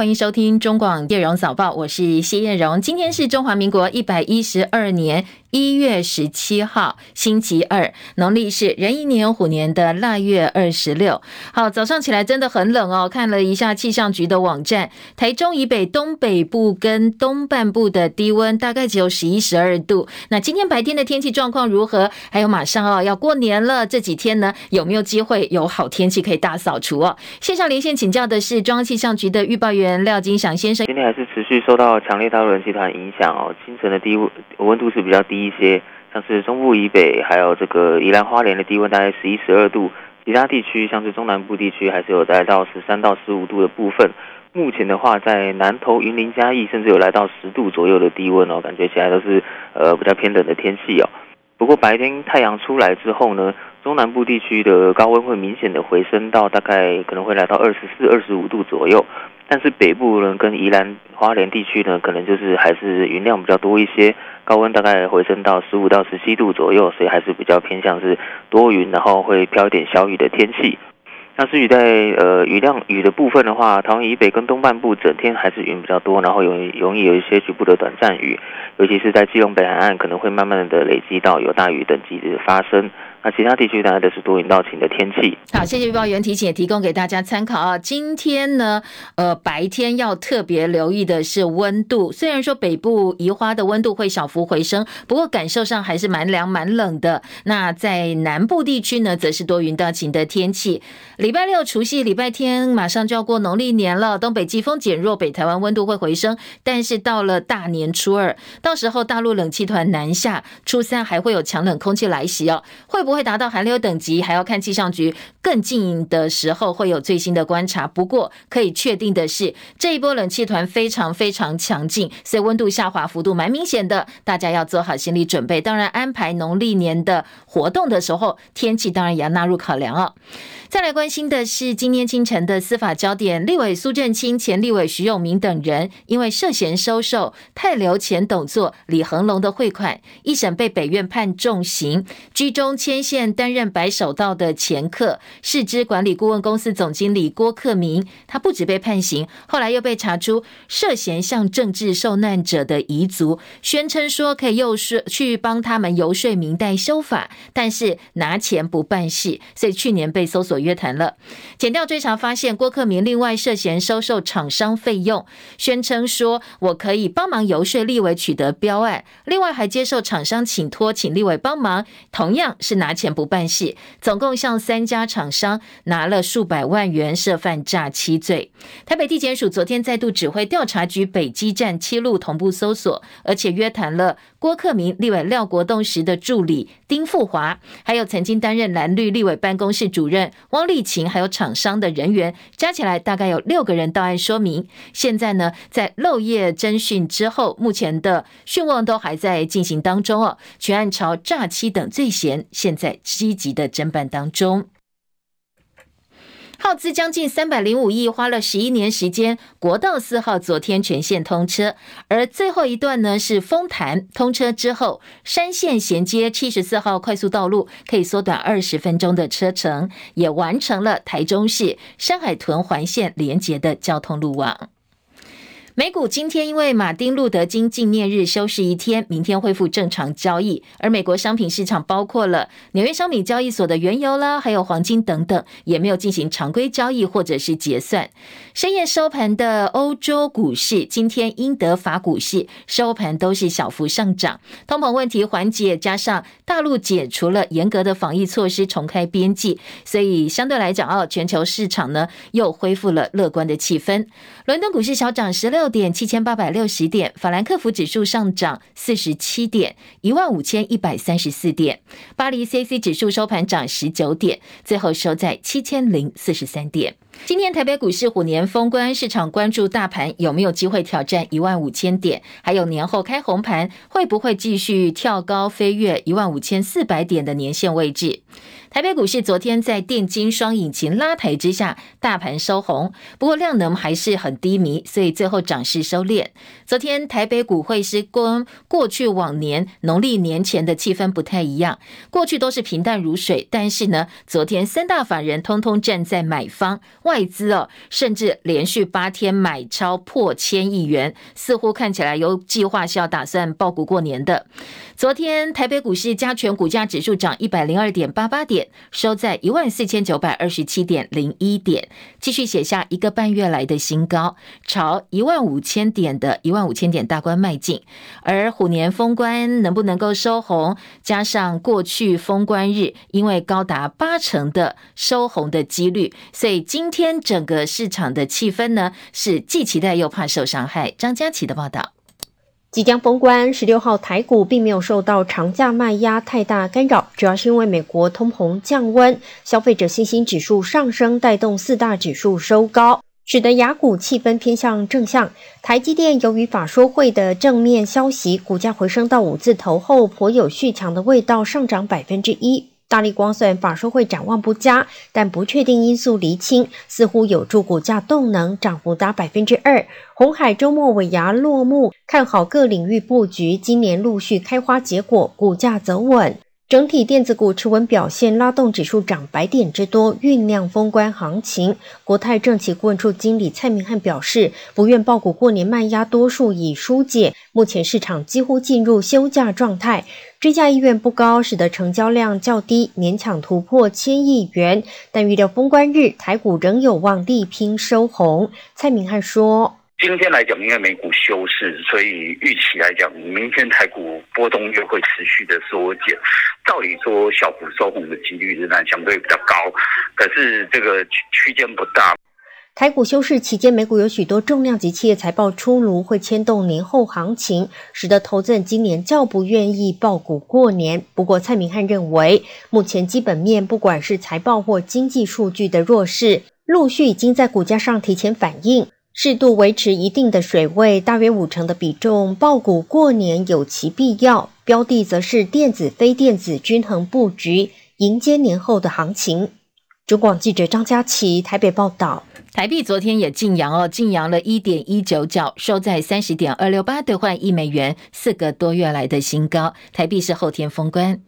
欢迎收听中广叶荣早报，我是谢叶荣。今天是中华民国一百一十二年一月十七号，星期二，农历是壬寅年虎年的腊月二十六。好，早上起来真的很冷哦。看了一下气象局的网站，台中以北、东北部跟东半部的低温大概只有十一、十二度。那今天白天的天气状况如何？还有马上哦要过年了，这几天呢有没有机会有好天气可以大扫除哦？线上连线请教的是中央气象局的预报。员廖金祥先生，今天还是持续受到强烈大陆冷气团影响哦，清晨的低温温度是比较低一些，像是中部以北，还有这个宜兰花莲的低温大概十一十二度，其他地区像是中南部地区还是有来到十三到十五度的部分。目前的话，在南投、云林、嘉义，甚至有来到十度左右的低温哦，感觉起来都是呃比较偏冷的天气哦。不过白天太阳出来之后呢，中南部地区的高温会明显的回升到大概可能会来到二十四、二十五度左右。但是北部呢，跟宜兰花莲地区呢，可能就是还是云量比较多一些，高温大概回升到十五到十七度左右，所以还是比较偏向是多云，然后会飘一点小雨的天气。那至于在呃雨量雨的部分的话，桃园以北跟东半部整天还是云比较多，然后容易容易有一些局部的短暂雨，尤其是在基隆北海岸可能会慢慢的累积到有大雨等级的发生。那其他地区大概都是多云到晴的天气。好，谢谢预报员提醒，也提供给大家参考啊。今天呢，呃，白天要特别留意的是温度。虽然说北部宜花的温度会小幅回升，不过感受上还是蛮凉蛮冷的。那在南部地区呢，则是多云到晴的天气。礼拜六除夕，礼拜天马上就要过农历年了，东北季风减弱，北台湾温度会回升。但是到了大年初二，到时候大陆冷气团南下，初三还会有强冷空气来袭哦，会不？不会达到寒流等级，还要看气象局更近的时候会有最新的观察。不过可以确定的是，这一波冷气团非常非常强劲，所以温度下滑幅度蛮明显的，大家要做好心理准备。当然，安排农历年的活动的时候，天气当然也要纳入考量哦。再来关心的是今天清晨的司法焦点，立委苏振清、前立委徐永明等人，因为涉嫌收受泰流前董座李恒龙的汇款，一审被北院判重刑，居中牵线担任白手道的前客世知管理顾问公司总经理郭克明，他不止被判刑，后来又被查出涉嫌向政治受难者的遗族宣称说可以游说去帮他们游说民代修法，但是拿钱不办事，所以去年被搜索。约谈了，检调追查发现，郭克明另外涉嫌收受厂商费用，宣称说我可以帮忙游说立委取得标案，另外还接受厂商请托，请立委帮忙，同样是拿钱不办事，总共向三家厂商拿了数百万元，涉犯诈欺罪。台北地检署昨天再度指挥调查局北基站七路同步搜索，而且约谈了郭克明立委廖国栋时的助理丁富华，还有曾经担任蓝绿立委办公室主任。汪丽琴还有厂商的人员加起来大概有六个人到案说明。现在呢，在漏夜侦讯之后，目前的讯问都还在进行当中哦。全案朝诈欺等罪嫌，现在积极的侦办当中。耗资将近三百零五亿，花了十一年时间，国道四号昨天全线通车，而最后一段呢是丰潭通车之后，山线衔接七十四号快速道路，可以缩短二十分钟的车程，也完成了台中市山海屯环线连接的交通路网。美股今天因为马丁路德金纪念日休市一天，明天恢复正常交易。而美国商品市场包括了纽约商品交易所的原油啦，还有黄金等等，也没有进行常规交易或者是结算。深夜收盘的欧洲股市，今天英德法股市收盘都是小幅上涨。通膨问题缓解，加上大陆解除了严格的防疫措施，重开边际，所以相对来讲哦，全球市场呢又恢复了乐观的气氛。伦敦股市小涨十六六点七千八百六十点，法兰克福指数上涨四十七点，一万五千一百三十四点。巴黎 CAC 指数收盘涨十九点，最后收在七千零四十三点。今天台北股市虎年封关，市场关注大盘有没有机会挑战一万五千点，还有年后开红盘会不会继续跳高飞跃一万五千四百点的年线位置。台北股市昨天在电金双引擎拉抬之下，大盘收红，不过量能还是很低迷，所以最后涨势收敛。昨天台北股会是跟过去往年农历年前的气氛不太一样，过去都是平淡如水，但是呢，昨天三大法人通通站在买方，外资哦，甚至连续八天买超破千亿元，似乎看起来有计划是要打算爆股过年的。昨天台北股市加权股价指数涨一百零二点八八点，收在一万四千九百二十七点零一点，继续写下一个半月来的新高，朝一万五千点的一万五千点大关迈进。而虎年封关能不能够收红？加上过去封关日因为高达八成的收红的几率，所以今天整个市场的气氛呢是既期待又怕受伤害。张佳琪的报道。即将封关，十六号台股并没有受到长假卖压太大干扰，主要是因为美国通膨降温，消费者信心指数上升，带动四大指数收高，使得雅股气氛偏向正向。台积电由于法说会的正面消息，股价回升到五字头后，颇有续强的味道，上涨百分之一。大力光算法说会展望不佳，但不确定因素厘清，似乎有助股价动能，涨幅达百分之二。红海周末尾牙落幕，看好各领域布局，今年陆续开花结果，股价走稳。整体电子股持稳表现，拉动指数涨百点之多，酝酿封关行情。国泰证期顾问处经理蔡明汉表示，不愿抱股过年卖压多数已疏解，目前市场几乎进入休假状态，追加意愿不高，使得成交量较低，勉强突破千亿元。但预料封关日台股仍有望力拼收红。蔡明汉说。今天来讲，因为美股休市，所以预期来讲，明天台股波动又会持续的缩减。照理说，小幅收红的几率仍然相对比较高，可是这个区区间不大。台股休市期间，美股有许多重量级企业财报出炉，会牵动年后行情，使得投资人今年较不愿意报股过年。不过，蔡明汉认为，目前基本面不管是财报或经济数据的弱势，陆续已经在股价上提前反映。适度维持一定的水位，大约五成的比重，爆股过年有其必要。标的则是电子、非电子均衡布局，迎接年后的行情。中广记者张佳琪台北报道。台币昨天也劲扬哦，劲扬了一点一九角，收在三十点二六八兑换一美元，四个多月来的新高。台币是后天封关。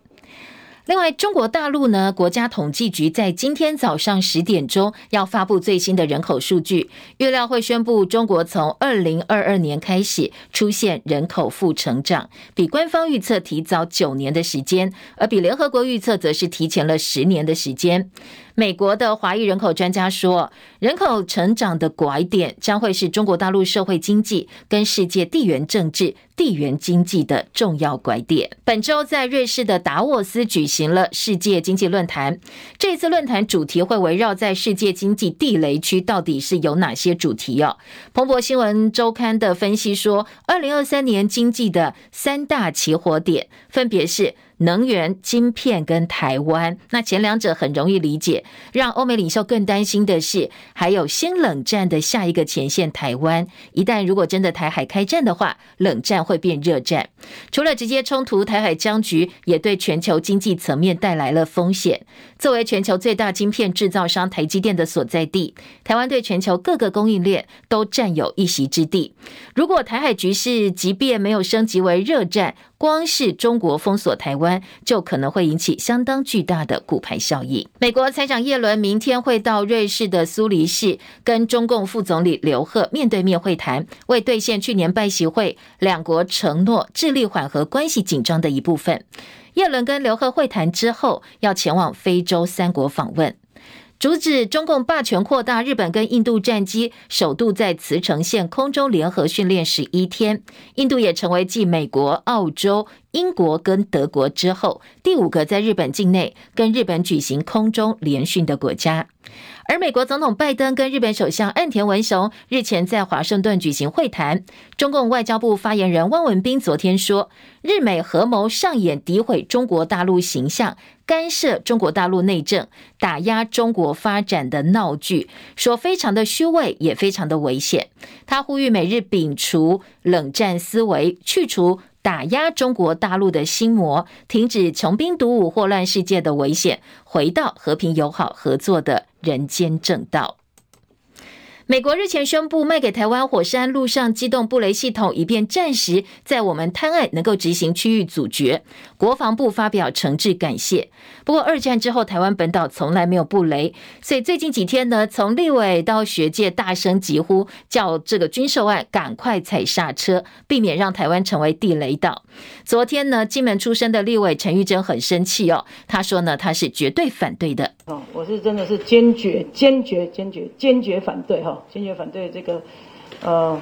另外，中国大陆呢，国家统计局在今天早上十点钟要发布最新的人口数据，预料会宣布中国从二零二二年开始出现人口负成长，比官方预测提早九年的时间，而比联合国预测则是提前了十年的时间。美国的华裔人口专家说，人口成长的拐点将会是中国大陆社会经济跟世界地缘政治、地缘经济的重要拐点。本周在瑞士的达沃斯举行了世界经济论坛，这次论坛主题会围绕在世界经济地雷区到底是有哪些主题哦。彭博新闻周刊的分析说，二零二三年经济的三大起火点分别是。能源、晶片跟台湾，那前两者很容易理解。让欧美领袖更担心的是，还有新冷战的下一个前线——台湾。一旦如果真的台海开战的话，冷战会变热战。除了直接冲突，台海僵局也对全球经济层面带来了风险。作为全球最大晶片制造商台积电的所在地，台湾对全球各个供应链都占有一席之地。如果台海局势即便没有升级为热战，光是中国封锁台湾，就可能会引起相当巨大的骨牌效应。美国财长耶伦明天会到瑞士的苏黎世，跟中共副总理刘鹤面对面会谈，为兑现去年拜习会两国承诺，致力缓和关系紧张的一部分。耶伦跟刘鹤会谈之后，要前往非洲三国访问。阻止中共霸权扩大，日本跟印度战机首度在茨城县空中联合训练十一天，印度也成为继美国、澳洲、英国跟德国之后第五个在日本境内跟日本举行空中联训的国家。而美国总统拜登跟日本首相岸田文雄日前在华盛顿举行会谈。中共外交部发言人汪文斌昨天说，日美合谋上演诋毁中国大陆形象、干涉中国大陆内政、打压中国发展的闹剧，说非常的虚伪，也非常的危险。他呼吁美日摒除冷战思维，去除打压中国大陆的心魔，停止穷兵黩武、祸乱世界的危险，回到和平友好合作的人间正道。美国日前宣布卖给台湾火山陆上机动布雷系统，以便暂时在我们滩岸能够执行区域阻绝。国防部发表诚挚感谢。不过二战之后，台湾本岛从来没有布雷，所以最近几天呢，从立委到学界大声疾呼，叫这个军售案赶快踩刹车，避免让台湾成为地雷岛。昨天呢，金门出身的立委陈玉珍很生气哦，他说呢，他是绝对反对的。哦，我是真的是坚决、坚决、坚决、坚决反对哈。坚决反对这个，呃，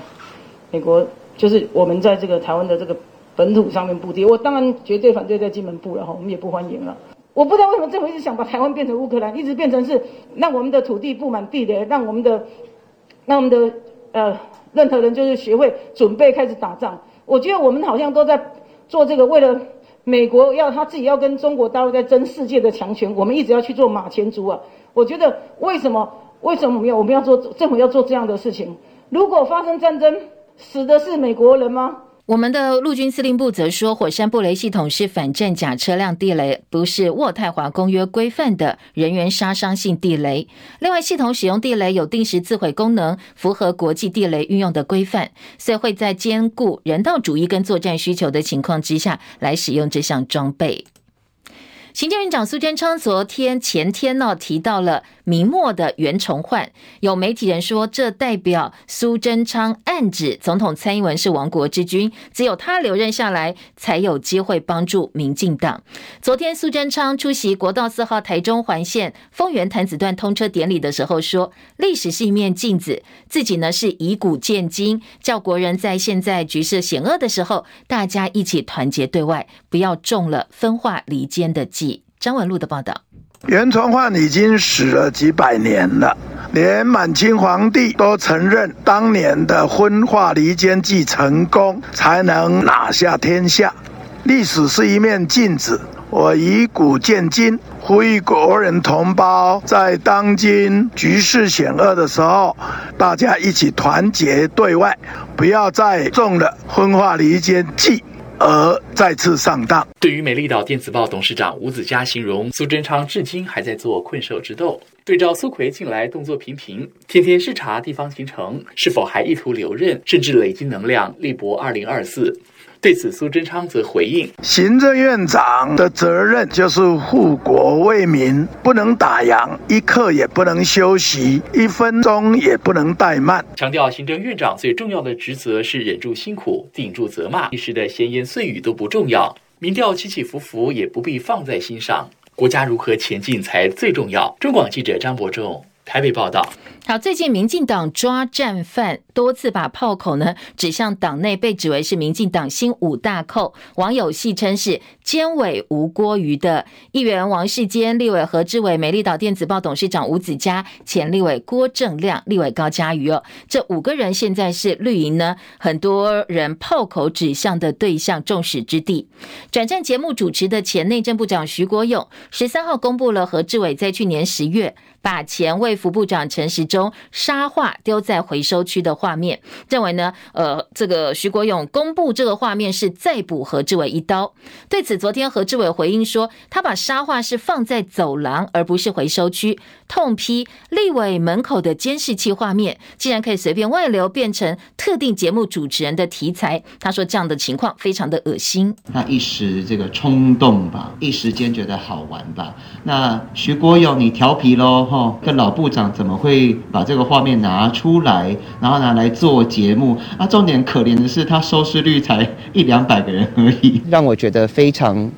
美国就是我们在这个台湾的这个本土上面布地，我当然绝对反对在金门布了哈，我们也不欢迎了。我不知道为什么政府一直想把台湾变成乌克兰，一直变成是让我们的土地布满地雷，让我们的，让我们的呃任何人就是学会准备开始打仗。我觉得我们好像都在做这个，为了美国要他自己要跟中国大陆在争世界的强权，我们一直要去做马前卒啊。我觉得为什么？为什么我们要我们要做政府要做这样的事情？如果发生战争，死的是美国人吗？我们的陆军司令部则说，火山布雷系统是反战甲车辆地雷，不是渥太华公约规范的人员杀伤性地雷。另外，系统使用地雷有定时自毁功能，符合国际地雷运用的规范，所以会在兼顾人道主义跟作战需求的情况之下来使用这项装备。行政院长苏贞昌昨天前天呢提到了明末的袁崇焕，有媒体人说这代表苏贞昌暗指总统蔡英文是亡国之君，只有他留任下来才有机会帮助民进党。昨天苏贞昌出席国道四号台中环线丰原潭子段通车典礼的时候说，历史是一面镜子，自己呢是以古鉴今，叫国人在现在局势险恶的时候，大家一起团结对外，不要中了分化离间的计。张文禄的报道：袁崇焕已经死了几百年了，连满清皇帝都承认当年的分化离间计成功，才能拿下天下。历史是一面镜子，我以古鉴今，呼吁国人同胞在当今局势险恶的时候，大家一起团结对外，不要再中了分化离间计。而再次上当。对于美丽岛电子报董事长吴子嘉形容苏贞昌至今还在做困兽之斗。对照苏奎近来动作频频，天天视察地方行程，是否还意图留任，甚至累积能量力搏二零二四？对此，苏贞昌则回应：行政院长的责任就是护国为民，不能打烊，一刻也不能休息，一分钟也不能怠慢。强调，行政院长最重要的职责是忍住辛苦，顶住责骂，一时的闲言碎语都不重要，民调起起伏伏也不必放在心上，国家如何前进才最重要。中广记者张博仲台北报道。好，最近民进党抓战犯，多次把炮口呢指向党内被指为是民进党新五大寇，网友戏称是“监委吴郭瑜”的议员王世坚、立委何志伟、美丽岛电子报董事长吴子嘉、前立委郭正亮、立委高嘉瑜哦，这五个人现在是绿营呢很多人炮口指向的对象，众矢之的。转战节目主持的前内政部长徐国勇十三号公布了何志伟在去年十月把前卫副部长陈时中沙画丢在回收区的画面，认为呢，呃，这个徐国勇公布这个画面是再补何志伟一刀。对此，昨天何志伟回应说，他把沙画是放在走廊，而不是回收区，痛批立委门口的监视器画面竟然可以随便外流，变成特定节目主持人的题材。他说这样的情况非常的恶心。他一时这个冲动吧，一时间觉得好玩吧。那徐国勇，你调皮喽，哈，跟老部长怎么会？把这个画面拿出来，然后拿来做节目啊！重点可怜的是，他收视率才一两百个人而已，让我觉得非常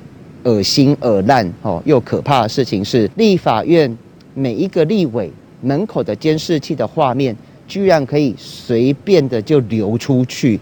恶心、恶烂哦，又可怕的事情是，立法院每一个立委门口的监视器的画面，居然可以随便的就流出去。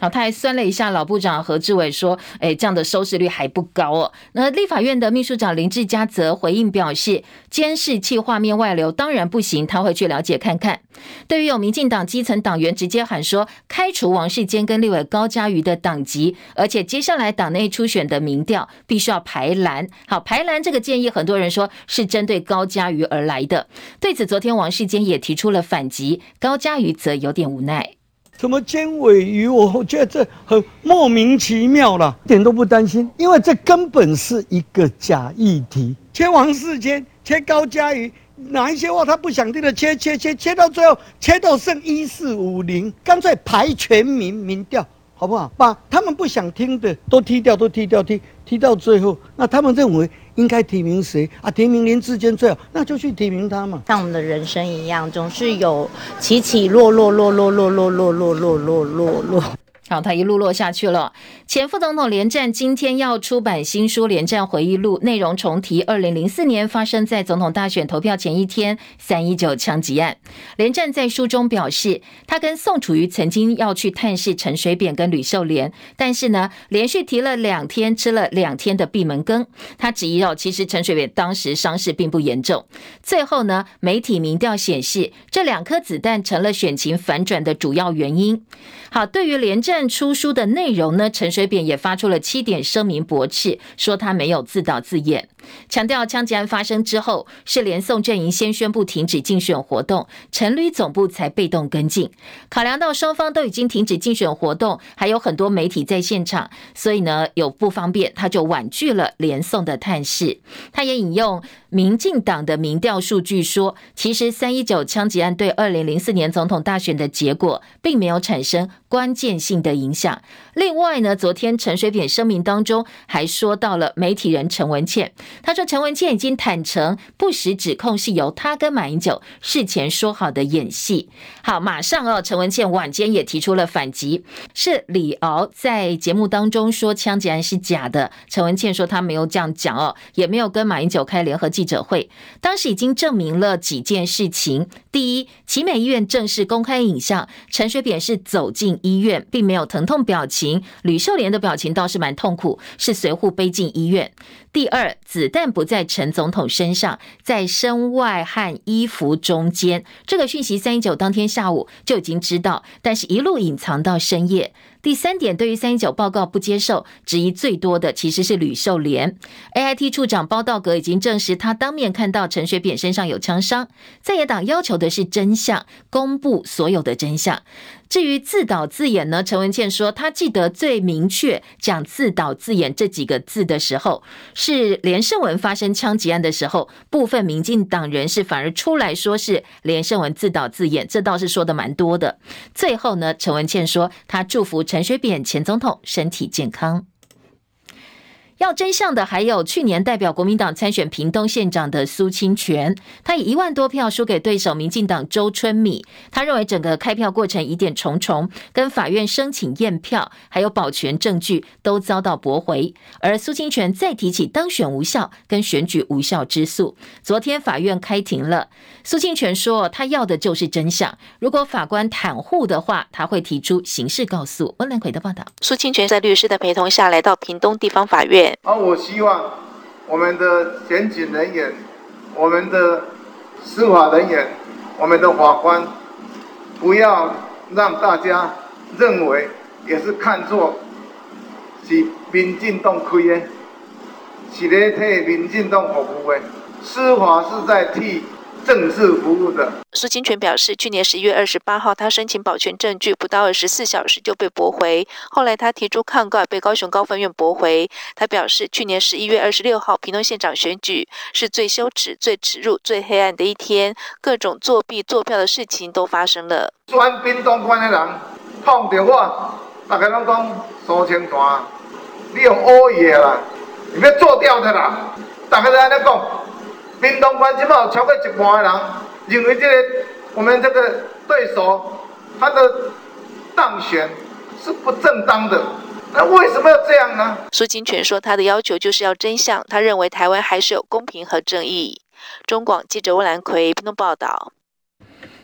好，他还酸了一下老部长何志伟，说：“哎，这样的收视率还不高哦。”那立法院的秘书长林志嘉则回应表示：“监视器画面外流当然不行，他会去了解看看。”对于有民进党基层党员直接喊说开除王世坚跟立委高嘉瑜的党籍，而且接下来党内初选的民调必须要排蓝。好，排蓝这个建议，很多人说是针对高嘉瑜而来的。对此，昨天王世坚也提出了反击，高嘉瑜则有点无奈。什么尖尾鱼我，我觉得这很莫名其妙了，一点都不担心，因为这根本是一个假议题。切王世坚，切高嘉瑜，哪一些话他不想听的，切切切切到最后，切到剩一四五零，干脆排全民民调。好不好？把他们不想听的都踢掉，都踢掉，踢踢到最后，那他们认为应该提名谁啊？提名林志坚最好，那就去提名他嘛。像我们的人生一样，总是有起起落落，落落落落落落落落落落。然后，他一路落下去了。前副总统连战今天要出版新书《连战回忆录》，内容重提二零零四年发生在总统大选投票前一天三一九枪击案。连战在书中表示，他跟宋楚瑜曾经要去探视陈水扁跟吕秀莲，但是呢，连续提了两天，吃了两天的闭门羹。他质疑哦，其实陈水扁当时伤势并不严重。最后呢，媒体民调显示，这两颗子弹成了选情反转的主要原因。好，对于连战出书的内容呢，陈水扁也发出了七点声明驳斥，说他没有自导自演。强调枪击案发生之后，是连宋阵营先宣布停止竞选活动，陈旅总部才被动跟进。考量到双方都已经停止竞选活动，还有很多媒体在现场，所以呢有不方便，他就婉拒了连宋的探视。他也引用民进党的民调数据说，其实三一九枪击案对二零零四年总统大选的结果，并没有产生关键性的影响。另外呢，昨天陈水扁声明当中还说到了媒体人陈文茜。他说：“陈文茜已经坦承，不实指控是由他跟马英九事前说好的演戏。”好，马上哦，陈文茜晚间也提出了反击，是李敖在节目当中说枪击案是假的。陈文茜说他没有这样讲哦，也没有跟马英九开联合记者会。当时已经证明了几件事情：第一，奇美医院正式公开影像，陈水扁是走进医院，并没有疼痛表情；吕秀莲的表情倒是蛮痛苦，是随护背进医院。第二，子弹不在陈总统身上，在身外和衣服中间。这个讯息三一九当天下午就已经知道，但是一路隐藏到深夜。第三点，对于三一九报告不接受，质疑最多的其实是吕秀莲。AIT 处长包道格已经证实，他当面看到陈水扁身上有枪伤。在野党要求的是真相，公布所有的真相。至于自导自演呢？陈文茜说，她记得最明确讲“自导自演”这几个字的时候，是连胜文发生枪击案的时候，部分民进党人士反而出来说是连胜文自导自演，这倒是说的蛮多的。最后呢，陈文茜说，她祝福陈水扁前总统身体健康。要真相的还有去年代表国民党参选屏东县长的苏清泉，他以一万多票输给对手民进党周春米。他认为整个开票过程疑点重重，跟法院申请验票还有保全证据都遭到驳回。而苏清泉再提起当选无效跟选举无效之诉，昨天法院开庭了。苏清泉说他要的就是真相，如果法官袒护的话，他会提出刑事告诉。温兰奎的报道，苏清泉在律师的陪同下来到屏东地方法院。而我希望我们的检警人员、我们的司法人员、我们的法官，不要让大家认为也是看作是民进党亏的，是咧替民进党服务的，司法是在替。正式服务的苏清泉表示，去年十一月二十八号，他申请保全证据，不到二十四小时就被驳回。后来他提出抗告，被高雄高分院驳回。他表示，去年十一月二十六号，屏东县长选举是最羞耻、最耻辱、最黑暗的一天，各种作弊、作票的事情都发生了。选屏东县的人碰到我，大家拢讲苏清泉，你用恶意啦，你要做掉的啦，大家都安尼讲。民东关起码有超过一半的人认为这个我们这个对手他的当选是不正当的，那为什么要这样呢？苏清泉说，他的要求就是要真相，他认为台湾还是有公平和正义。中广记者温兰奎报道。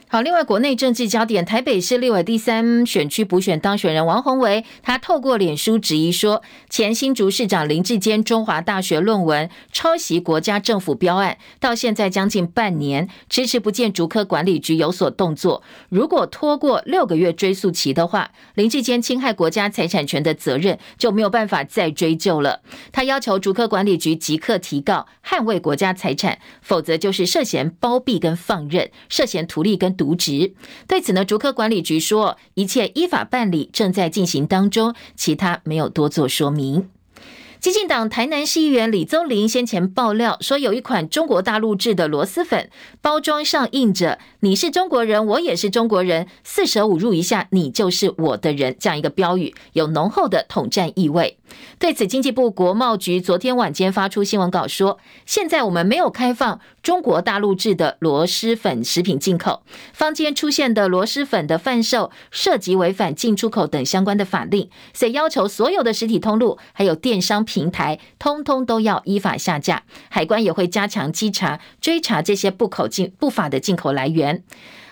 好，另外国内政治焦点，台北市立委第三选区补选当选人王宏维，他透过脸书质疑说，前新竹市长林志坚中华大学论文抄袭国家政府标案，到现在将近半年，迟迟不见竹科管理局有所动作。如果拖过六个月追诉期的话，林志坚侵害国家财产权的责任就没有办法再追究了。他要求竹科管理局即刻提告，捍卫国家财产，否则就是涉嫌包庇跟放任，涉嫌图利跟。渎职。对此呢，竹科管理局说，一切依法办理，正在进行当中，其他没有多做说明。激进党台南市议员李宗麟先前爆料说，有一款中国大陆制的螺蛳粉，包装上印着“你是中国人，我也是中国人，四舍五入一下，你就是我的人”这样一个标语，有浓厚的统战意味。对此，经济部国贸局昨天晚间发出新闻稿说，现在我们没有开放中国大陆制的螺蛳粉食品进口，坊间出现的螺蛳粉的贩售涉及违反进出口等相关的法令，所以要求所有的实体通路还有电商平台，通通都要依法下架。海关也会加强稽查，追查这些不口径不法的进口来源。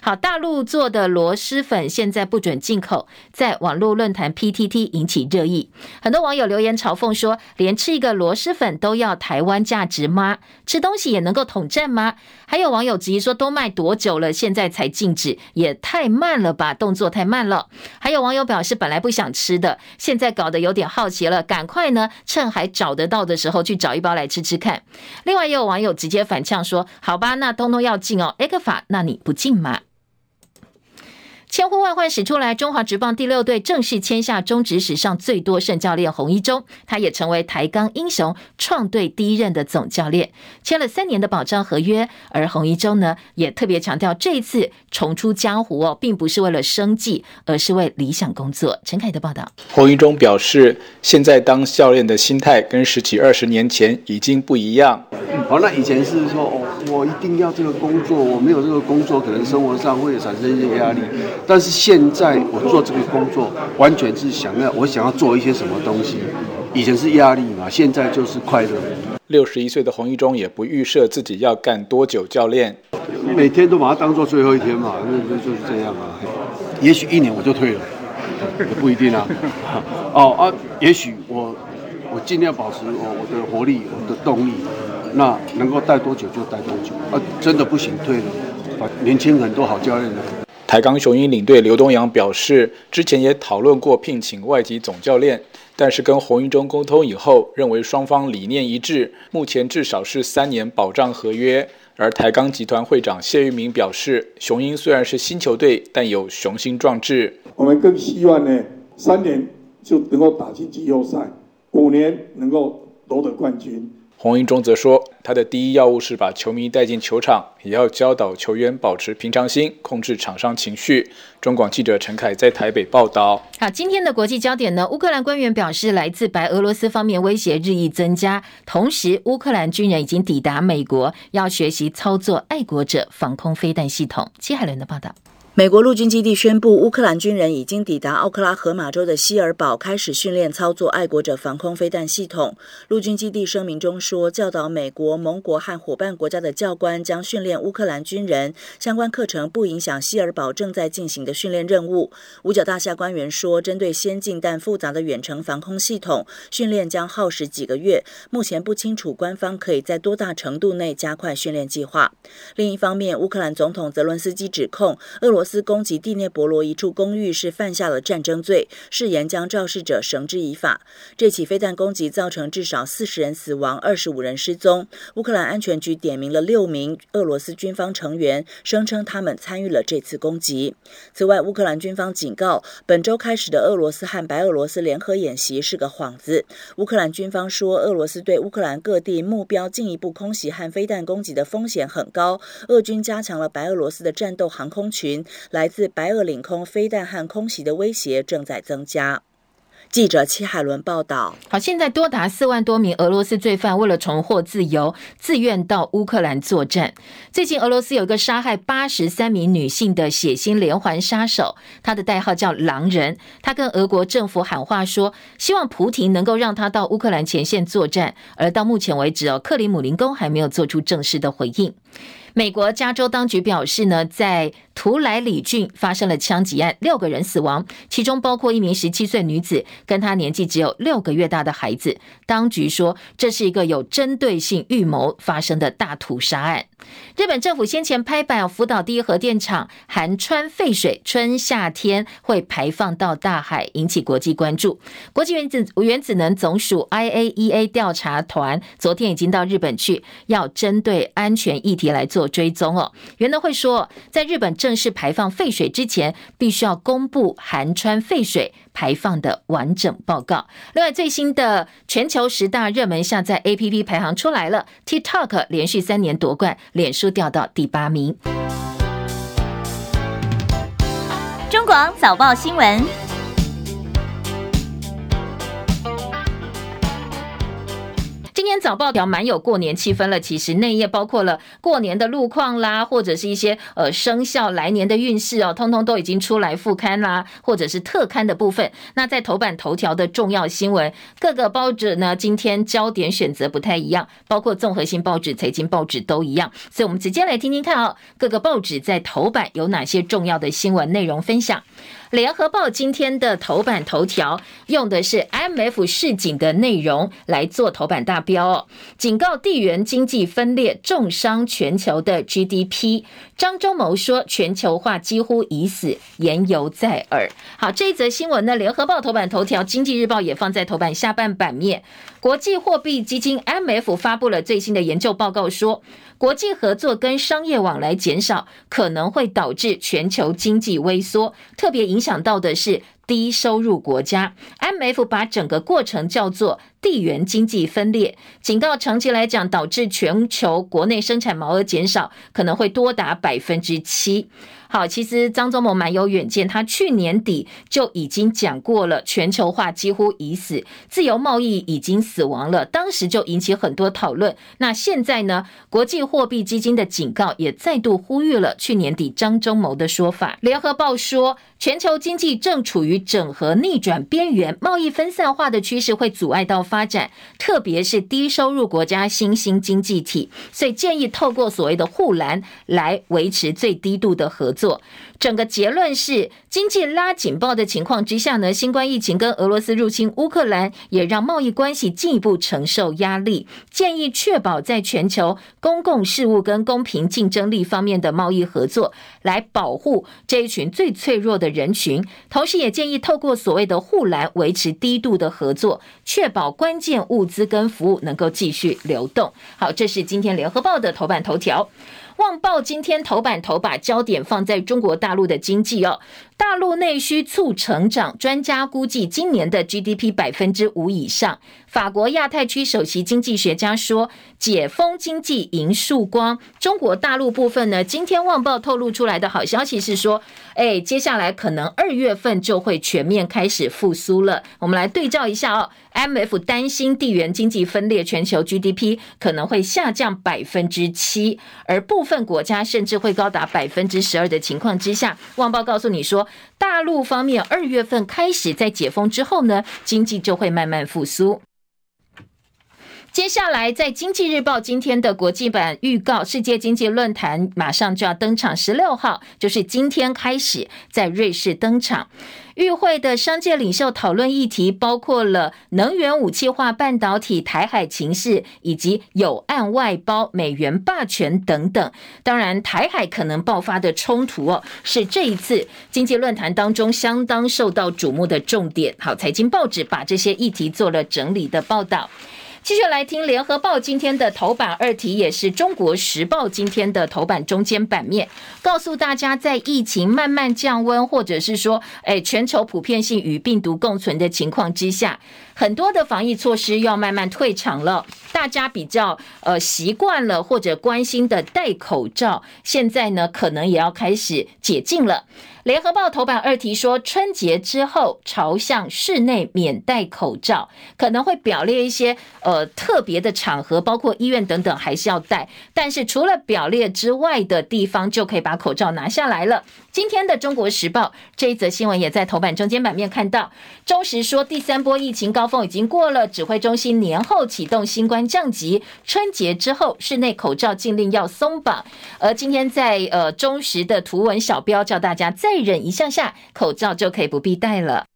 好，大陆做的螺蛳粉现在不准进口，在网络论坛 PTT 引起热议，很多网友留言嘲讽说：“连吃一个螺蛳粉都要台湾价值吗？吃东西也能够统战吗？”还有网友质疑说：“都卖多久了，现在才禁止，也太慢了吧，动作太慢了。”还有网友表示：“本来不想吃的，现在搞得有点好奇了，赶快呢，趁还找得到的时候去找一包来吃吃看。”另外也有网友直接反呛说：“好吧，那通通要禁哦，A 克法，那你不禁吗？”千呼万唤始出来，中华职棒第六队正式签下中职史上最多胜教练洪一中，他也成为台钢英雄创队第一任的总教练，签了三年的保障合约。而洪一中呢，也特别强调，这一次重出江湖哦，并不是为了生计，而是为理想工作。陈凯的报道，洪一中表示，现在当教练的心态跟十几二十年前已经不一样。好，那以前是说，哦，我一定要这个工作，我没有这个工作，可能生活上会产生一些压力。但是现在我做这个工作，完全是想要我想要做一些什么东西。以前是压力嘛，现在就是快乐。六十一岁的洪一中也不预设自己要干多久教练，每天都把它当做最后一天嘛，那就就是这样啊。也许一年我就退了，也不一定啊。哦啊，也许我我尽量保持我我的活力，我的动力，那能够带多久就带多久啊。真的不行退了，年轻很多好教练的。台钢雄鹰领队刘东阳表示，之前也讨论过聘请外籍总教练，但是跟洪一中沟通以后，认为双方理念一致，目前至少是三年保障合约。而台钢集团会长谢玉明表示，雄鹰虽然是新球队，但有雄心壮志。我们更希望呢，三年就能够打进季后赛，五年能够夺得冠军。洪英中则说，他的第一要务是把球迷带进球场，也要教导球员保持平常心，控制场上情绪。中广记者陈凯在台北报道。好，今天的国际焦点呢？乌克兰官员表示，来自白俄罗斯方面威胁日益增加，同时乌克兰军人已经抵达美国，要学习操作爱国者防空飞弹系统。戚海伦的报道。美国陆军基地宣布，乌克兰军人已经抵达奥克拉荷马州的希尔堡，开始训练操作爱国者防空飞弹系统。陆军基地声明中说，教导美国、盟国和伙伴国家的教官将训练乌克兰军人，相关课程不影响希尔堡正在进行的训练任务。五角大厦官员说，针对先进但复杂的远程防空系统，训练将耗时几个月，目前不清楚官方可以在多大程度内加快训练计划。另一方面，乌克兰总统泽伦斯基指控俄罗斯攻击第聂伯罗一处公寓是犯下了战争罪，誓言将肇事者绳之以法。这起飞弹攻击造成至少四十人死亡，二十五人失踪。乌克兰安全局点名了六名俄罗斯军方成员，声称他们参与了这次攻击。此外，乌克兰军方警告，本周开始的俄罗斯和白俄罗斯联合演习是个幌子。乌克兰军方说，俄罗斯对乌克兰各地目标进一步空袭和飞弹攻击的风险很高。俄军加强了白俄罗斯的战斗航空群。来自白俄领空飞弹和空袭的威胁正在增加。记者戚海伦报道。好，现在多达四万多名俄罗斯罪犯为了重获自由，自愿到乌克兰作战。最近，俄罗斯有一个杀害八十三名女性的血腥连环杀手，他的代号叫“狼人”。他跟俄国政府喊话说，希望普廷能够让他到乌克兰前线作战。而到目前为止哦，克里姆林宫还没有做出正式的回应。美国加州当局表示呢，在图莱里郡发生了枪击案，六个人死亡，其中包括一名十七岁女子，跟她年纪只有六个月大的孩子。当局说，这是一个有针对性预谋发生的大屠杀案。日本政府先前拍板，福岛第一核电厂含氚废水春夏天会排放到大海，引起国际关注。国际原子原子能总署 IAEA 调查团昨天已经到日本去，要针对安全议题来做追踪哦。原德会说，在日本。正式排放废水之前，必须要公布含川废水排放的完整报告。另外，最新的全球十大热门下载 APP 排行出来了，TikTok 连续三年夺冠，脸书掉到第八名。中广早报新闻。天早报条蛮有过年气氛了，其实内页包括了过年的路况啦，或者是一些呃生肖来年的运势哦，通通都已经出来副刊啦，或者是特刊的部分。那在头版头条的重要新闻，各个报纸呢今天焦点选择不太一样，包括综合性报纸、财经报纸都一样。所以，我们直接来听听看哦，各个报纸在头版有哪些重要的新闻内容分享。联合报今天的头版头条用的是 IMF 示警的内容来做头版大标哦，警告地缘经济分裂重伤全球的 GDP。张忠谋说全球化几乎已死，言犹在耳。好，这一则新闻呢，联合报头版头条，经济日报也放在头版下半版面。国际货币基金 （MF） 发布了最新的研究报告说，国际合作跟商业往来减少，可能会导致全球经济萎缩，特别影响到的是低收入国家。MF 把整个过程叫做地缘经济分裂，警告长期来讲导致全球国内生产毛额减少，可能会多达百分之七。好，其实张忠谋蛮有远见，他去年底就已经讲过了，全球化几乎已死，自由贸易已经死亡了，当时就引起很多讨论。那现在呢，国际货币基金的警告也再度呼吁了去年底张忠谋的说法。联合报说，全球经济正处于整合逆转边缘，贸易分散化的趋势会阻碍到发展，特别是低收入国家新兴经济体，所以建议透过所谓的护栏来维持最低度的合作。做整个结论是，经济拉警报的情况之下呢，新冠疫情跟俄罗斯入侵乌克兰也让贸易关系进一步承受压力。建议确保在全球公共事务跟公平竞争力方面的贸易合作，来保护这一群最脆弱的人群。同时，也建议透过所谓的护栏维持低度的合作，确保关键物资跟服务能够继续流动。好，这是今天联合报的头版头条。《旺报》今天头版头把焦点放在中国大陆的经济哦，大陆内需促成长，专家估计今年的 GDP 百分之五以上。法国亚太区首席经济学家说，解封经济迎曙光。中国大陆部分呢，今天《旺报》透露出来的好消息是说，哎，接下来可能二月份就会全面开始复苏了。我们来对照一下哦。MF 担心地缘经济分裂，全球 GDP 可能会下降百分之七，而部分国家甚至会高达百分之十二的情况之下，旺报告诉你说，大陆方面二月份开始在解封之后呢，经济就会慢慢复苏。接下来，在《经济日报》今天的国际版预告，世界经济论坛马上就要登场，十六号就是今天开始在瑞士登场。与会的商界领袖讨论议题包括了能源武器化、半导体、台海情势以及有案外包、美元霸权等等。当然，台海可能爆发的冲突哦，是这一次经济论坛当中相当受到瞩目的重点。好，财经报纸把这些议题做了整理的报道。继续来听《联合报》今天的头版二题，也是《中国时报》今天的头版中间版面，告诉大家，在疫情慢慢降温，或者是说，哎，全球普遍性与病毒共存的情况之下，很多的防疫措施要慢慢退场了。大家比较呃习惯了或者关心的戴口罩，现在呢可能也要开始解禁了。联合报头版二题说，春节之后朝向室内免戴口罩，可能会表列一些呃特别的场合，包括医院等等还是要戴，但是除了表列之外的地方就可以把口罩拿下来了。今天的中国时报这一则新闻也在头版中间版面看到，中时说第三波疫情高峰已经过了，指挥中心年后启动新冠降级，春节之后室内口罩禁令要松绑，而今天在呃中时的图文小标叫大家再。再忍一下下，口罩就可以不必戴了。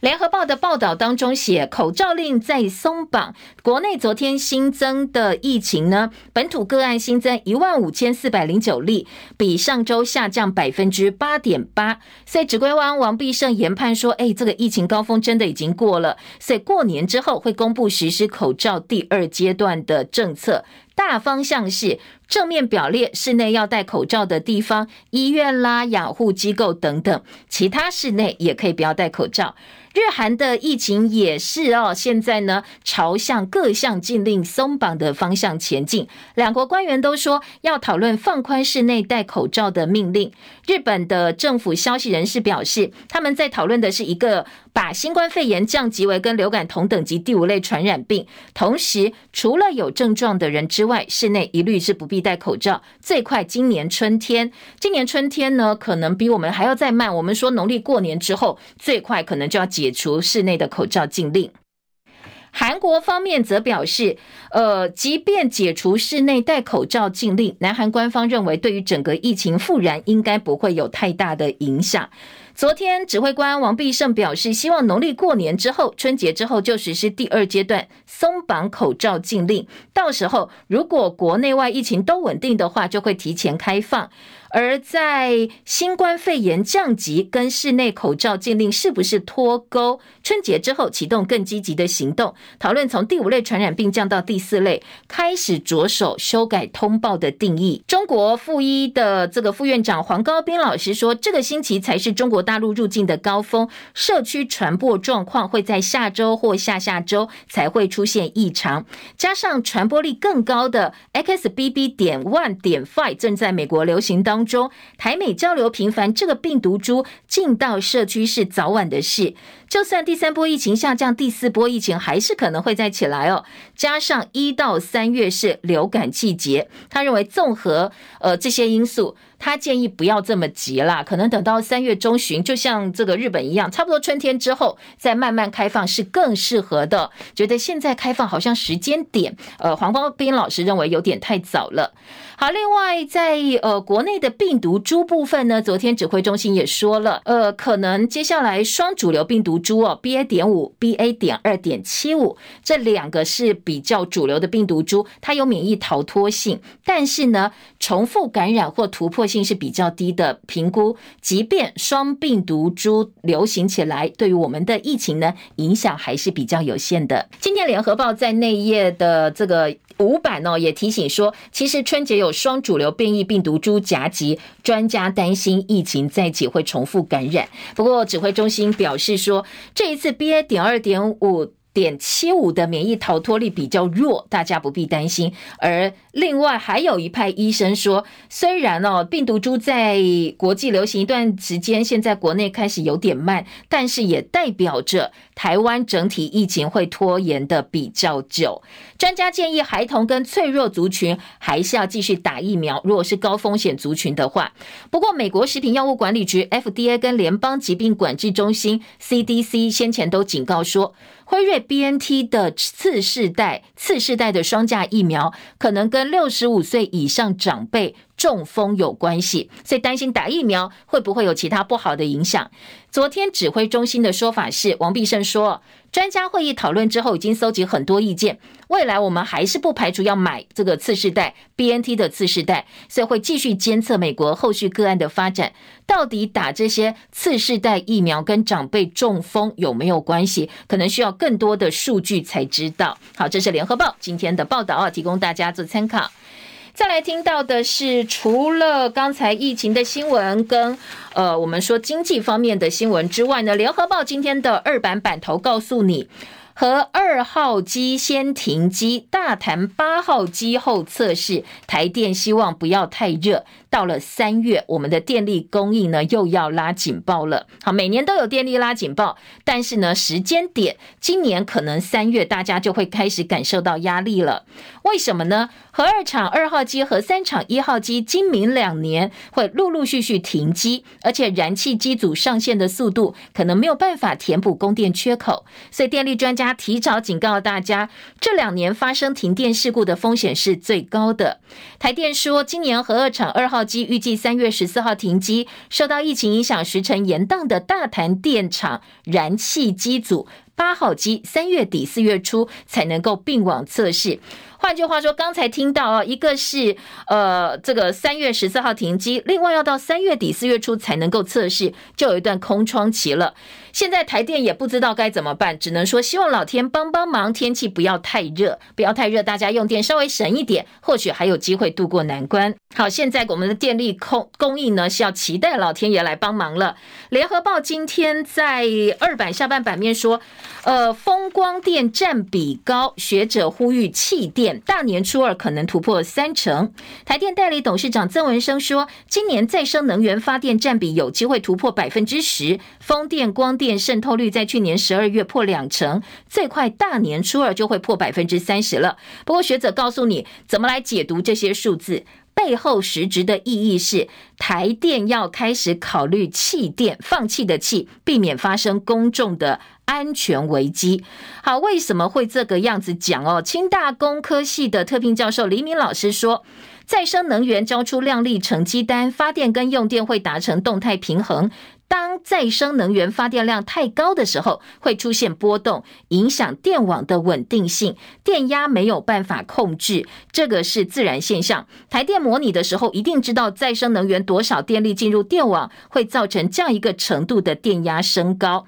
联合报的报道当中写，口罩令再松绑。国内昨天新增的疫情呢，本土个案新增一万五千四百零九例，比上周下降百分之八点八。所以指挥官王必胜研判说，哎，这个疫情高峰真的已经过了，所以过年之后会公布实施口罩第二阶段的政策。大方向是正面表列室内要戴口罩的地方，医院啦、养护机构等等，其他室内也可以不要戴口罩。日韩的疫情也是哦，现在呢朝向各项禁令松绑的方向前进。两国官员都说要讨论放宽室内戴口罩的命令。日本的政府消息人士表示，他们在讨论的是一个把新冠肺炎降级为跟流感同等级第五类传染病，同时除了有症状的人之外，室内一律是不必戴口罩。最快今年春天，今年春天呢可能比我们还要再慢。我们说农历过年之后，最快可能就要解。除室内的口罩禁令。韩国方面则表示，呃，即便解除室内戴口罩禁令，南韩官方认为对于整个疫情复燃应该不会有太大的影响。昨天，指挥官王必胜表示，希望农历过年之后、春节之后就实施第二阶段松绑口罩禁令。到时候，如果国内外疫情都稳定的话，就会提前开放。而在新冠肺炎降级跟室内口罩禁令是不是脱钩？春节之后启动更积极的行动，讨论从第五类传染病降到第四类，开始着手修改通报的定义。中国复医的这个副院长黄高斌老师说，这个星期才是中国大陆入境的高峰，社区传播状况会在下周或下下周才会出现异常，加上传播力更高的 XBB 点 one 点 five 正在美国流行。当中，台美交流频繁，这个病毒株进到社区是早晚的事。就算第三波疫情下降，第四波疫情还是可能会再起来哦。加上一到三月是流感季节，他认为综合呃这些因素。他建议不要这么急啦，可能等到三月中旬，就像这个日本一样，差不多春天之后再慢慢开放是更适合的。觉得现在开放好像时间点，呃，黄光斌老师认为有点太早了。好，另外在呃国内的病毒株部分呢，昨天指挥中心也说了，呃，可能接下来双主流病毒株哦，BA. 点五、BA. 点二点七五这两个是比较主流的病毒株，它有免疫逃脱性，但是呢，重复感染或突破性是比较低的评估，即便双病毒株流行起来，对于我们的疫情呢，影响还是比较有限的。今天联合报在内页的这个五版呢，也提醒说，其实春节有双主流变异病毒株夹击，专家担心疫情再起会重复感染。不过指挥中心表示说，这一次 BA. 点二点五。点七五的免疫逃脱力比较弱，大家不必担心。而另外还有一派医生说，虽然哦病毒株在国际流行一段时间，现在国内开始有点慢，但是也代表着台湾整体疫情会拖延的比较久。专家建议孩童跟脆弱族群还是要继续打疫苗，如果是高风险族群的话。不过美国食品药物管理局 FDA 跟联邦疾病管制中心 CDC 先前都警告说，辉瑞 BNT 的次世代、次世代的双价疫苗，可能跟六十五岁以上长辈中风有关系，所以担心打疫苗会不会有其他不好的影响。昨天指挥中心的说法是，王必胜说，专家会议讨论之后已经搜集很多意见，未来我们还是不排除要买这个次世代 BNT 的次世代，所以会继续监测美国后续个案的发展，到底打这些次世代疫苗跟长辈中风有没有关系，可能需要更多的数据才知道。好，这是联合报今天的报道啊，提供大家做参考。再来听到的是，除了刚才疫情的新闻跟呃我们说经济方面的新闻之外呢，联合报今天的二版版头告诉你，和二号机先停机，大谈八号机后测试，台电希望不要太热。到了三月，我们的电力供应呢又要拉警报了。好，每年都有电力拉警报，但是呢时间点，今年可能三月大家就会开始感受到压力了。为什么呢？核二厂二号机和三厂一号机今明两年会陆陆续续停机，而且燃气机组上线的速度可能没有办法填补供电缺口，所以电力专家提早警告大家，这两年发生停电事故的风险是最高的。台电说，今年核二厂二号号机预计三月十四号停机，受到疫情影响时程延宕的大潭电厂燃气机组八号机三月底四月初才能够并网测试。换句话说，刚才听到啊，一个是呃这个三月十四号停机，另外要到三月底四月初才能够测试，就有一段空窗期了。现在台电也不知道该怎么办，只能说希望老天帮帮忙，天气不要太热，不要太热，大家用电稍微省一点，或许还有机会度过难关。好，现在我们的电力供供应呢是要期待老天爷来帮忙了。联合报今天在二版下半版面说，呃，风光电占比高，学者呼吁弃电，大年初二可能突破三成。台电代理董事长曾文生说，今年再生能源发电占比有机会突破百分之十，风电、光电。渗透率在去年十二月破两成，最快大年初二就会破百分之三十了。不过学者告诉你，怎么来解读这些数字，背后实质的意义是，台电要开始考虑弃电，放弃的弃，避免发生公众的安全危机。好，为什么会这个样子讲哦？清大工科系的特聘教授李敏老师说，再生能源交出亮丽成绩单，发电跟用电会达成动态平衡。当再生能源发电量太高的时候，会出现波动，影响电网的稳定性，电压没有办法控制，这个是自然现象。台电模拟的时候，一定知道再生能源多少电力进入电网，会造成这样一个程度的电压升高。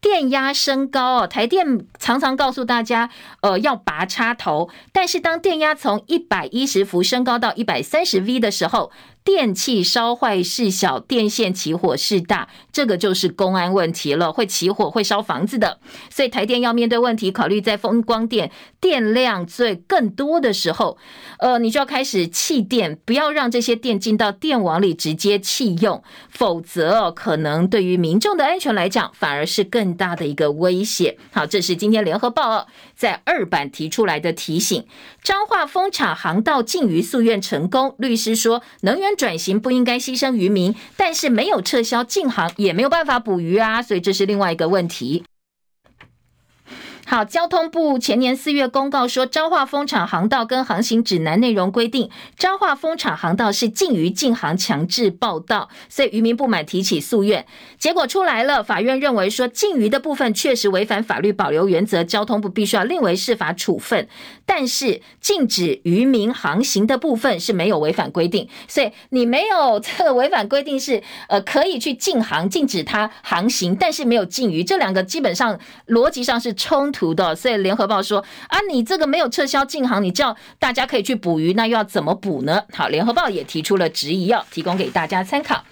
电压升高哦，台电常常告诉大家，呃，要拔插头，但是当电压从一百一十伏升高到一百三十 V 的时候，电器烧坏事小，电线起火事大，这个就是公安问题了，会起火，会烧房子的。所以台电要面对问题，考虑在风光电电量最更多的时候，呃，你就要开始弃电，不要让这些电进到电网里直接弃用，否则，可能对于民众的安全来讲，反而是更大的一个威胁。好，这是今天联合报在二版提出来的提醒。彰化风场航道禁渔夙愿成功，律师说能源。转型不应该牺牲渔民，但是没有撤销禁航，也没有办法捕鱼啊，所以这是另外一个问题。好，交通部前年四月公告说，彰化风场航道跟航行指南内容规定，彰化风场航道是禁渔禁航强制报到，所以渔民不满提起诉愿，结果出来了，法院认为说禁渔的部分确实违反法律保留原则，交通部必须要另为释法处分，但是禁止渔民航行的部分是没有违反规定，所以你没有这个违反规定是呃可以去禁航，禁止他航行，但是没有禁渔，这两个基本上逻辑上是冲突。图的，所以联合报说啊，你这个没有撤销禁航，你叫大家可以去捕鱼，那又要怎么捕呢？好，联合报也提出了质疑，要提供给大家参考。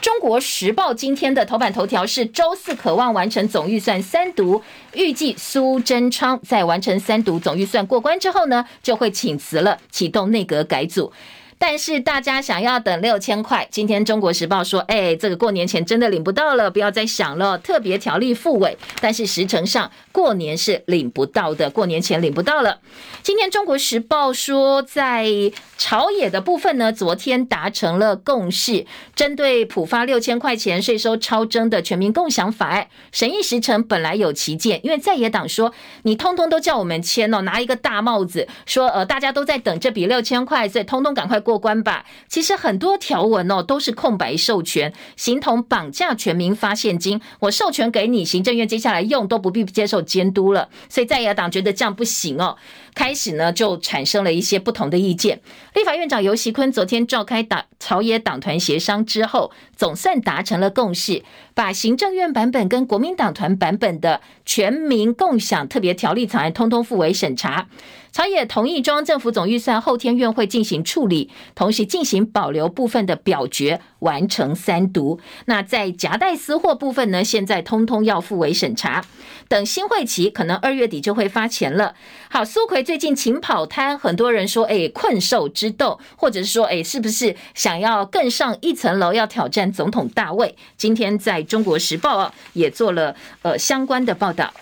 中国时报今天的头版头条是周四渴望完成总预算三读，预计苏贞昌在完成三读总预算过关之后呢，就会请辞了，启动内阁改组。但是大家想要等六千块，今天中国时报说，哎，这个过年前真的领不到了，不要再想了。特别条例复委，但是时程上过年是领不到的，过年前领不到了。今天中国时报说，在朝野的部分呢，昨天达成了共识，针对普发六千块钱税收超征的全民共享法案，审议时程本来有旗舰，因为在野党说，你通通都叫我们签哦，拿一个大帽子，说呃大家都在等这笔六千块，所以通通赶快过。关吧，其实很多条文哦都是空白授权，形同绑架全民发现金。我授权给你，行政院接下来用都不必接受监督了。所以在野党觉得这样不行哦，开始呢就产生了一些不同的意见。立法院长游锡堃昨天召开党朝野党团协商之后，总算达成了共识，把行政院版本跟国民党团版本的全民共享特别条例草案通通付委审查。朝野同意中央政府总预算后天院会进行处理，同时进行保留部分的表决，完成三读。那在夹带私货部分呢？现在通通要付委审查，等新会期可能二月底就会发钱了。好，苏奎最近勤跑摊，很多人说，哎，困兽之斗，或者是说，哎，是不是想要更上一层楼，要挑战总统大位？今天在中国时报啊，也做了呃相关的报道。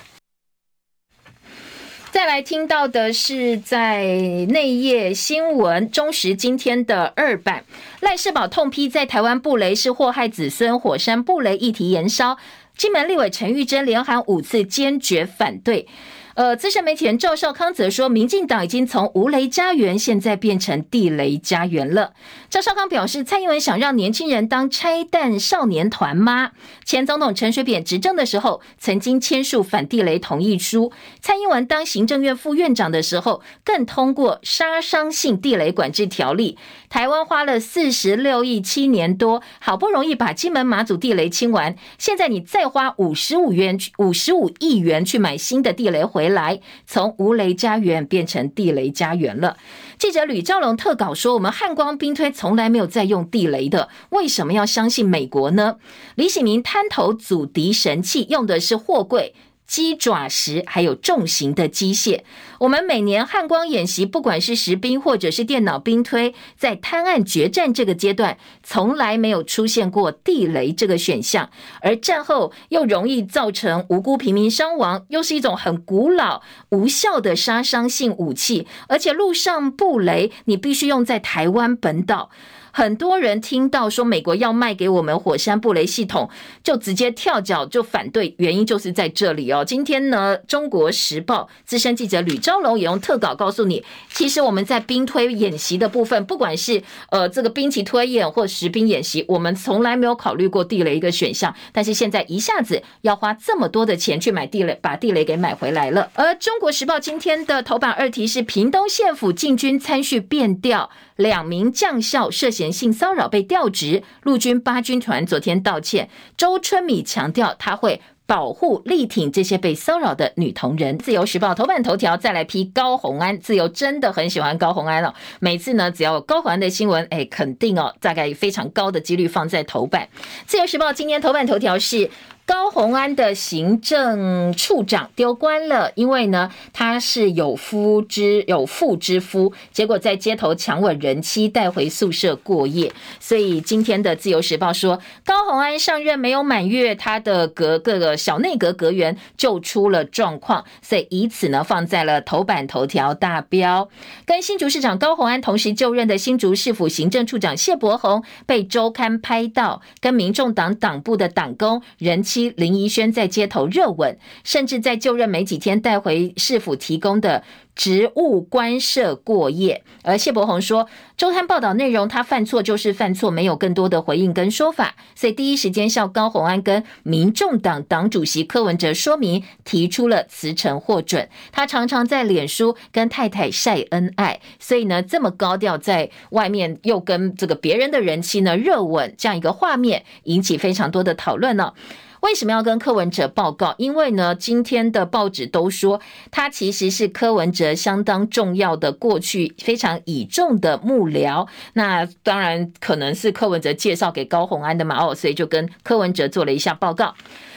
再来听到的是在内页新闻，中时今天的二版，赖世宝痛批在台湾布雷是祸害子孙，火山布雷议题延烧，金门立委陈玉珍连喊五次坚决反对。呃，资深媒体人赵少康则说，民进党已经从无雷家园现在变成地雷家园了。赵少康表示，蔡英文想让年轻人当拆弹少年团吗？前总统陈水扁执政的时候，曾经签署反地雷同意书。蔡英文当行政院副院长的时候，更通过杀伤性地雷管制条例。台湾花了四十六亿七年多，好不容易把金门马祖地雷清完，现在你再花五十五元、五十五亿元去买新的地雷回来，从无雷家园变成地雷家园了。记者吕兆龙特稿说：“我们汉光兵推从来没有在用地雷的，为什么要相信美国呢？”李喜明滩头阻敌神器用的是货柜。鸡爪石还有重型的机械，我们每年汉光演习，不管是实兵或者是电脑兵推，在滩岸决战这个阶段，从来没有出现过地雷这个选项。而战后又容易造成无辜平民伤亡，又是一种很古老无效的杀伤性武器，而且陆上布雷你必须用在台湾本岛。很多人听到说美国要卖给我们火山布雷系统，就直接跳脚就反对，原因就是在这里哦。今天呢，《中国时报》资深记者吕昭龙也用特稿告诉你，其实我们在兵推演习的部分，不管是呃这个兵棋推演或实兵演习，我们从来没有考虑过地雷一个选项，但是现在一下子要花这么多的钱去买地雷，把地雷给买回来了。而《中国时报》今天的头版二题是屏东县府进军参叙变调。两名将校涉嫌性骚扰被调职，陆军八军团昨天道歉。周春米强调，他会保护力挺这些被骚扰的女同仁。自由时报头版头条再来批高虹安，自由真的很喜欢高虹安了。每次呢，只要有高虹安的新闻，哎，肯定哦，大概非常高的几率放在头版。自由时报今天头版头条是。高虹安的行政处长丢官了，因为呢，他是有夫之有妇之夫，结果在街头强吻人妻，带回宿舍过夜。所以今天的自由时报说，高虹安上任没有满月，他的各个小内阁阁员就出了状况，所以以此呢放在了头版头条大标。跟新竹市长高虹安同时就任的新竹市府行政处长谢伯鸿被周刊拍到跟民众党党部的党工人妻林怡萱在街头热吻，甚至在就任没几天带回市府提供的职务官舍过夜。而谢伯宏说，周刊报道内容他犯错就是犯错，没有更多的回应跟说法，所以第一时间向高虹安跟民众党党主席柯文哲说明，提出了辞呈获准。他常常在脸书跟太太晒恩爱，所以呢，这么高调在外面又跟这个别人的人妻呢热吻，这样一个画面引起非常多的讨论呢。为什么要跟柯文哲报告？因为呢，今天的报纸都说他其实是柯文哲相当重要的、过去非常倚重的幕僚。那当然可能是柯文哲介绍给高虹安的嘛，哦，所以就跟柯文哲做了一下报告。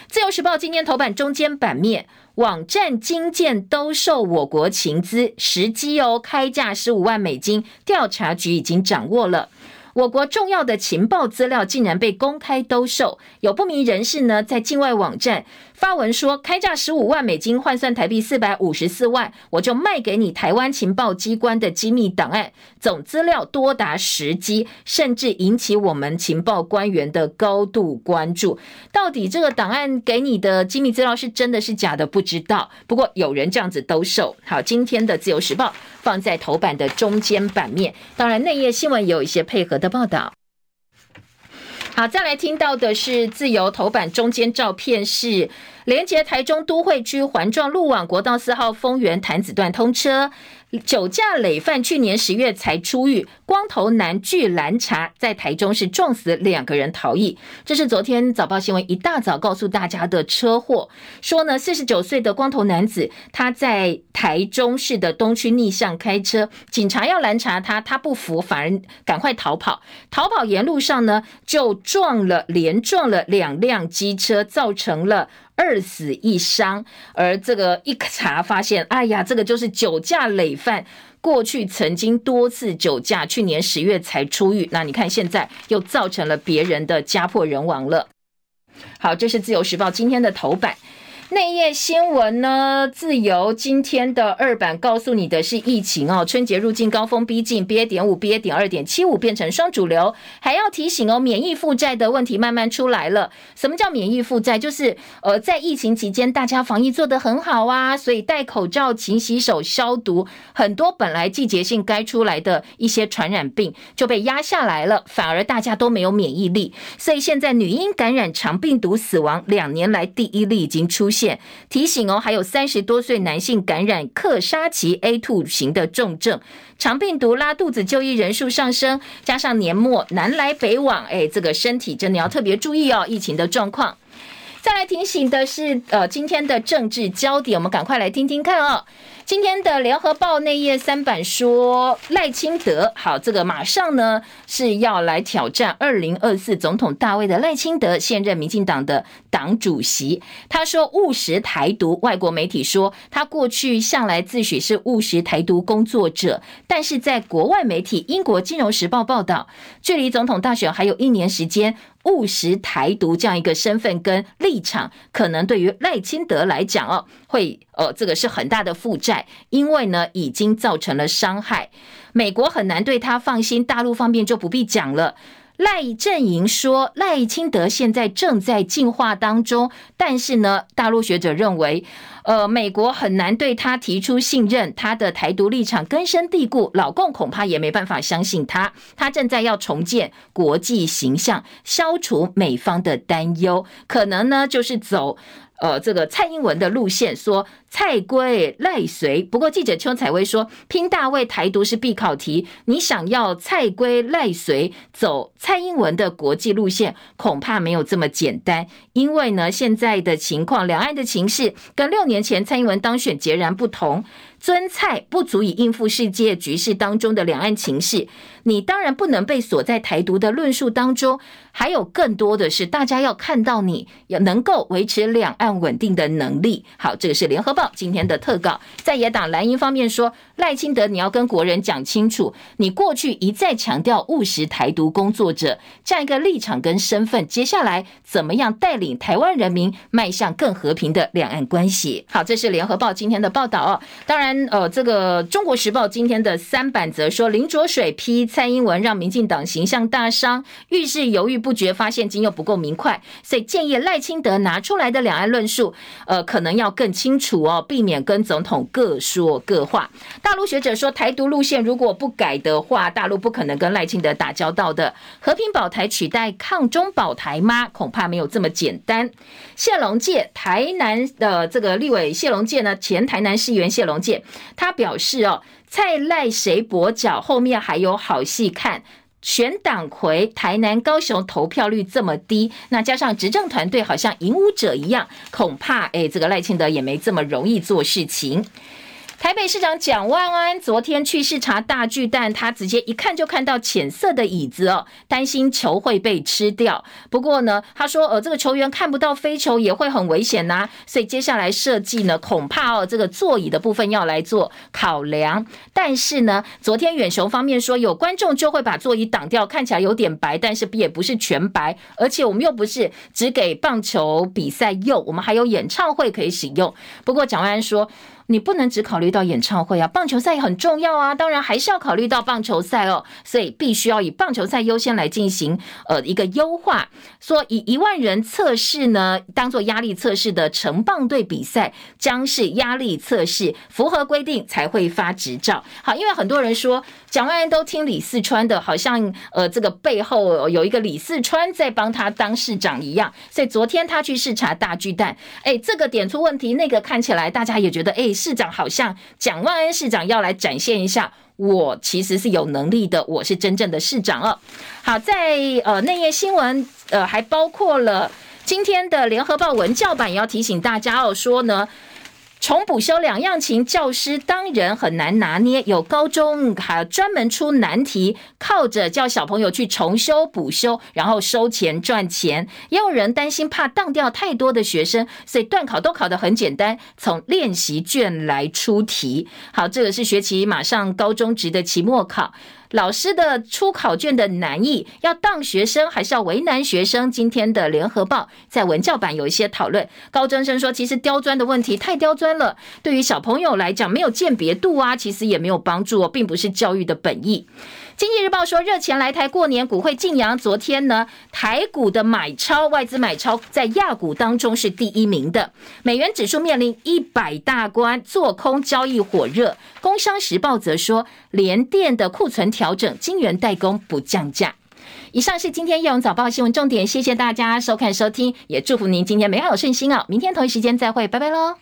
自由时报今天头版中间版面，网站金建兜售我国情资，时机哦，开价十五万美金，调查局已经掌握了。我国重要的情报资料竟然被公开兜售，有不明人士呢在境外网站发文说，开价十五万美金换算台币四百五十四万，我就卖给你台湾情报机关的机密档案，总资料多达十 G，甚至引起我们情报官员的高度关注。到底这个档案给你的机密资料是真的是假的？不知道。不过有人这样子兜售。好，今天的自由时报放在头版的中间版面，当然内页新闻也有一些配合的报道。好，再来听到的是自由头版中间照片是连接台中都会区环状路网国道四号丰原潭子段通车。酒驾累犯去年十月才出狱，光头男拒拦查，在台中市撞死两个人逃逸。这是昨天早报新闻一大早告诉大家的车祸。说呢，四十九岁的光头男子他在台中市的东区逆向开车，警察要拦查他，他不服，反而赶快逃跑。逃跑沿路上呢，就撞了连撞了两辆机车，造成了。二死一伤，而这个一查发现，哎呀，这个就是酒驾累犯，过去曾经多次酒驾，去年十月才出狱。那你看现在又造成了别人的家破人亡了。好，这是自由时报今天的头版。内页新闻呢？自由今天的二版告诉你的是疫情哦，春节入境高峰逼近，BA. 点五、BA. 点二点七五变成双主流，还要提醒哦，免疫负债的问题慢慢出来了。什么叫免疫负债？就是呃，在疫情期间大家防疫做得很好啊，所以戴口罩、勤洗手、消毒，很多本来季节性该出来的一些传染病就被压下来了，反而大家都没有免疫力，所以现在女婴感染肠病毒死亡两年来第一例已经出现。提醒哦，还有三十多岁男性感染克沙奇 A2 型的重症，肠病毒拉肚子就医人数上升，加上年末南来北往，哎，这个身体真的要特别注意哦，疫情的状况。再来提醒的是，呃，今天的政治焦点，我们赶快来听听看哦。今天的联合报内页三版说赖清德，好，这个马上呢是要来挑战二零二四总统大位的赖清德，现任民进党的党主席。他说务实台独，外国媒体说他过去向来自诩是务实台独工作者，但是在国外媒体英国金融时报报道，距离总统大选还有一年时间。务实台独这样一个身份跟立场，可能对于赖清德来讲哦，会呃这个是很大的负债，因为呢已经造成了伤害，美国很难对他放心，大陆方面就不必讲了。赖阵营说，赖清德现在正在进化当中，但是呢，大陆学者认为，呃，美国很难对他提出信任，他的台独立场根深蒂固，老共恐怕也没办法相信他。他正在要重建国际形象，消除美方的担忧，可能呢就是走。呃，这个蔡英文的路线说蔡归赖随，不过记者邱采薇说拼大位台独是必考题，你想要蔡归赖随走蔡英文的国际路线，恐怕没有这么简单，因为呢现在的情况，两岸的情势跟六年前蔡英文当选截然不同。尊蔡不足以应付世界局势当中的两岸情势，你当然不能被锁在台独的论述当中。还有更多的是，大家要看到你要能够维持两岸稳定的能力。好，这个是联合报今天的特稿。在野党蓝营方面说，赖清德，你要跟国人讲清楚，你过去一再强调务实台独工作者这样一个立场跟身份，接下来怎么样带领台湾人民迈向更和平的两岸关系？好，这是联合报今天的报道哦。当然。呃，这个《中国时报》今天的三版则说，林卓水批蔡英文让民进党形象大伤，遇事犹豫不决，发现金又不够明快，所以建议赖清德拿出来的两岸论述，呃，可能要更清楚哦，避免跟总统各说各话。大陆学者说，台独路线如果不改的话，大陆不可能跟赖清德打交道的。和平保台取代抗中保台吗？恐怕没有这么简单。谢龙介，台南的这个立委谢龙介呢，前台南市议员谢龙介。他表示：“哦，蔡赖谁跛脚，后面还有好戏看。全党魁，台南、高雄投票率这么低，那加上执政团队好像影武者一样，恐怕哎，这个赖清德也没这么容易做事情。”台北市长蒋万安昨天去视察大巨蛋，他直接一看就看到浅色的椅子哦，担心球会被吃掉。不过呢，他说呃，这个球员看不到飞球也会很危险呐，所以接下来设计呢，恐怕哦这个座椅的部分要来做考量。但是呢，昨天远雄方面说有观众就会把座椅挡掉，看起来有点白，但是也不是全白，而且我们又不是只给棒球比赛用，我们还有演唱会可以使用。不过蒋万安说。你不能只考虑到演唱会啊，棒球赛也很重要啊，当然还是要考虑到棒球赛哦，所以必须要以棒球赛优先来进行呃一个优化，说以一万人测试呢，当做压力测试的成棒队比赛将是压力测试，符合规定才会发执照。好，因为很多人说蒋万安都听李四川的，好像呃这个背后有一个李四川在帮他当市长一样，所以昨天他去视察大巨蛋，哎，这个点出问题，那个看起来大家也觉得哎。市长好像蒋万安市长要来展现一下，我其实是有能力的，我是真正的市长哦。好，在呃内页新闻呃还包括了今天的联合报文教版也要提醒大家哦，说呢。重补修两样情，教师当人很难拿捏。有高中还专门出难题，靠着叫小朋友去重修补修，然后收钱赚钱。也有人担心怕当掉太多的学生，所以段考都考得很简单，从练习卷来出题。好，这个是学期马上高中职的期末考。老师的出考卷的难易，要当学生还是要为难学生？今天的联合报在文教版有一些讨论。高中生说，其实刁钻的问题太刁钻了，对于小朋友来讲没有鉴别度啊，其实也没有帮助哦，并不是教育的本意。经济日报说，热钱来台过年，股汇晋阳。昨天呢，台股的买超，外资买超在亚股当中是第一名的。美元指数面临一百大关，做空交易火热。工商时报则说，联电的库存调整，晶圆代工不降价。以上是今天叶咏早报新闻重点，谢谢大家收看收听，也祝福您今天美好顺心哦。明天同一时间再会，拜拜喽。